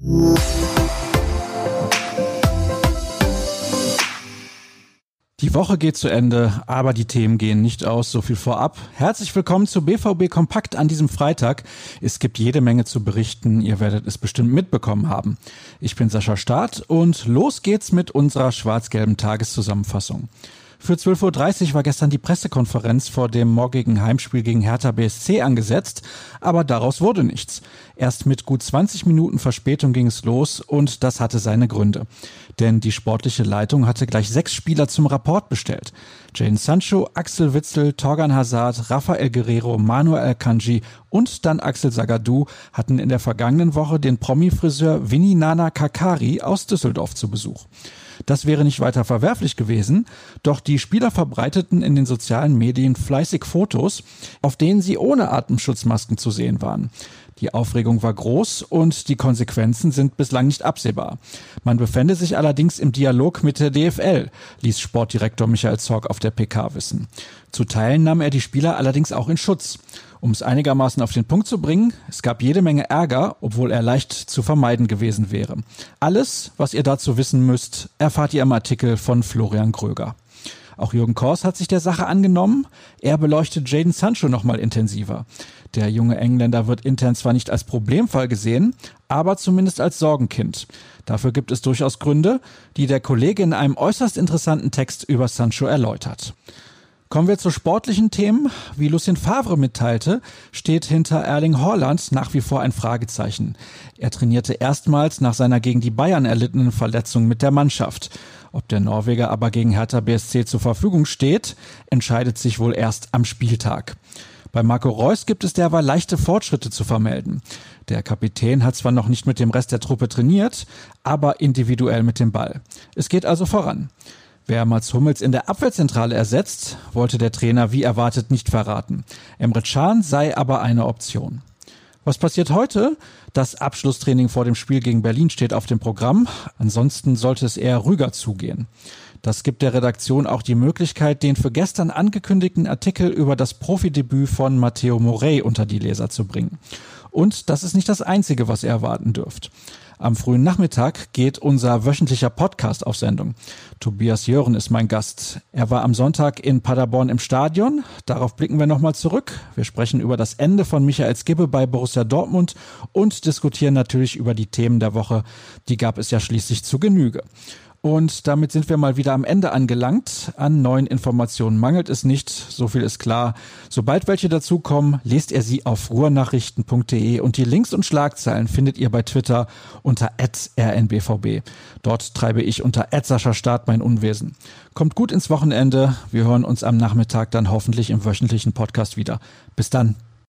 Die Woche geht zu Ende, aber die Themen gehen nicht aus. So viel vorab. Herzlich willkommen zu BVB Kompakt an diesem Freitag. Es gibt jede Menge zu berichten. Ihr werdet es bestimmt mitbekommen haben. Ich bin Sascha Staat und los geht's mit unserer schwarz-gelben Tageszusammenfassung. Für 12.30 Uhr war gestern die Pressekonferenz vor dem morgigen Heimspiel gegen Hertha BSC angesetzt, aber daraus wurde nichts. Erst mit gut 20 Minuten Verspätung ging es los und das hatte seine Gründe. Denn die sportliche Leitung hatte gleich sechs Spieler zum Rapport bestellt. Jane Sancho, Axel Witzel, Torgan Hazard, Rafael Guerrero, Manuel Kanji und dann Axel Sagadou hatten in der vergangenen Woche den Promi-Friseur Vinny Nana Kakari aus Düsseldorf zu Besuch. Das wäre nicht weiter verwerflich gewesen, doch die Spieler verbreiteten in den sozialen Medien fleißig Fotos, auf denen sie ohne Atemschutzmasken zu sehen waren. Die Aufregung war groß und die Konsequenzen sind bislang nicht absehbar. Man befände sich allerdings im Dialog mit der DFL, ließ Sportdirektor Michael Zorg auf der PK wissen. Zu Teilen nahm er die Spieler allerdings auch in Schutz. Um es einigermaßen auf den Punkt zu bringen, es gab jede Menge Ärger, obwohl er leicht zu vermeiden gewesen wäre. Alles, was ihr dazu wissen müsst, erfahrt ihr im Artikel von Florian Gröger. Auch Jürgen Kors hat sich der Sache angenommen. Er beleuchtet Jaden Sancho nochmal intensiver. Der junge Engländer wird intern zwar nicht als Problemfall gesehen, aber zumindest als Sorgenkind. Dafür gibt es durchaus Gründe, die der Kollege in einem äußerst interessanten Text über Sancho erläutert. Kommen wir zu sportlichen Themen. Wie Lucien Favre mitteilte, steht hinter Erling Haaland nach wie vor ein Fragezeichen. Er trainierte erstmals nach seiner gegen die Bayern erlittenen Verletzung mit der Mannschaft. Ob der Norweger aber gegen Hertha BSC zur Verfügung steht, entscheidet sich wohl erst am Spieltag. Bei Marco Reus gibt es derweil leichte Fortschritte zu vermelden. Der Kapitän hat zwar noch nicht mit dem Rest der Truppe trainiert, aber individuell mit dem Ball. Es geht also voran. Wer Mats Hummels in der Abwehrzentrale ersetzt, wollte der Trainer wie erwartet nicht verraten. Emre Can sei aber eine Option. Was passiert heute? Das Abschlusstraining vor dem Spiel gegen Berlin steht auf dem Programm. Ansonsten sollte es eher ruhiger zugehen. Das gibt der Redaktion auch die Möglichkeit, den für gestern angekündigten Artikel über das Profidebüt von Matteo Morey unter die Leser zu bringen. Und das ist nicht das Einzige, was ihr erwarten dürft. Am frühen Nachmittag geht unser wöchentlicher Podcast auf Sendung. Tobias Jören ist mein Gast. Er war am Sonntag in Paderborn im Stadion. Darauf blicken wir nochmal zurück. Wir sprechen über das Ende von Michael Skibbe bei Borussia Dortmund und diskutieren natürlich über die Themen der Woche. Die gab es ja schließlich zu Genüge. Und damit sind wir mal wieder am Ende angelangt. An neuen Informationen mangelt es nicht, so viel ist klar. Sobald welche dazukommen, lest ihr sie auf ruhrnachrichten.de und die Links und Schlagzeilen findet ihr bei Twitter unter rnbvb. Dort treibe ich unter Start mein Unwesen. Kommt gut ins Wochenende. Wir hören uns am Nachmittag dann hoffentlich im wöchentlichen Podcast wieder. Bis dann.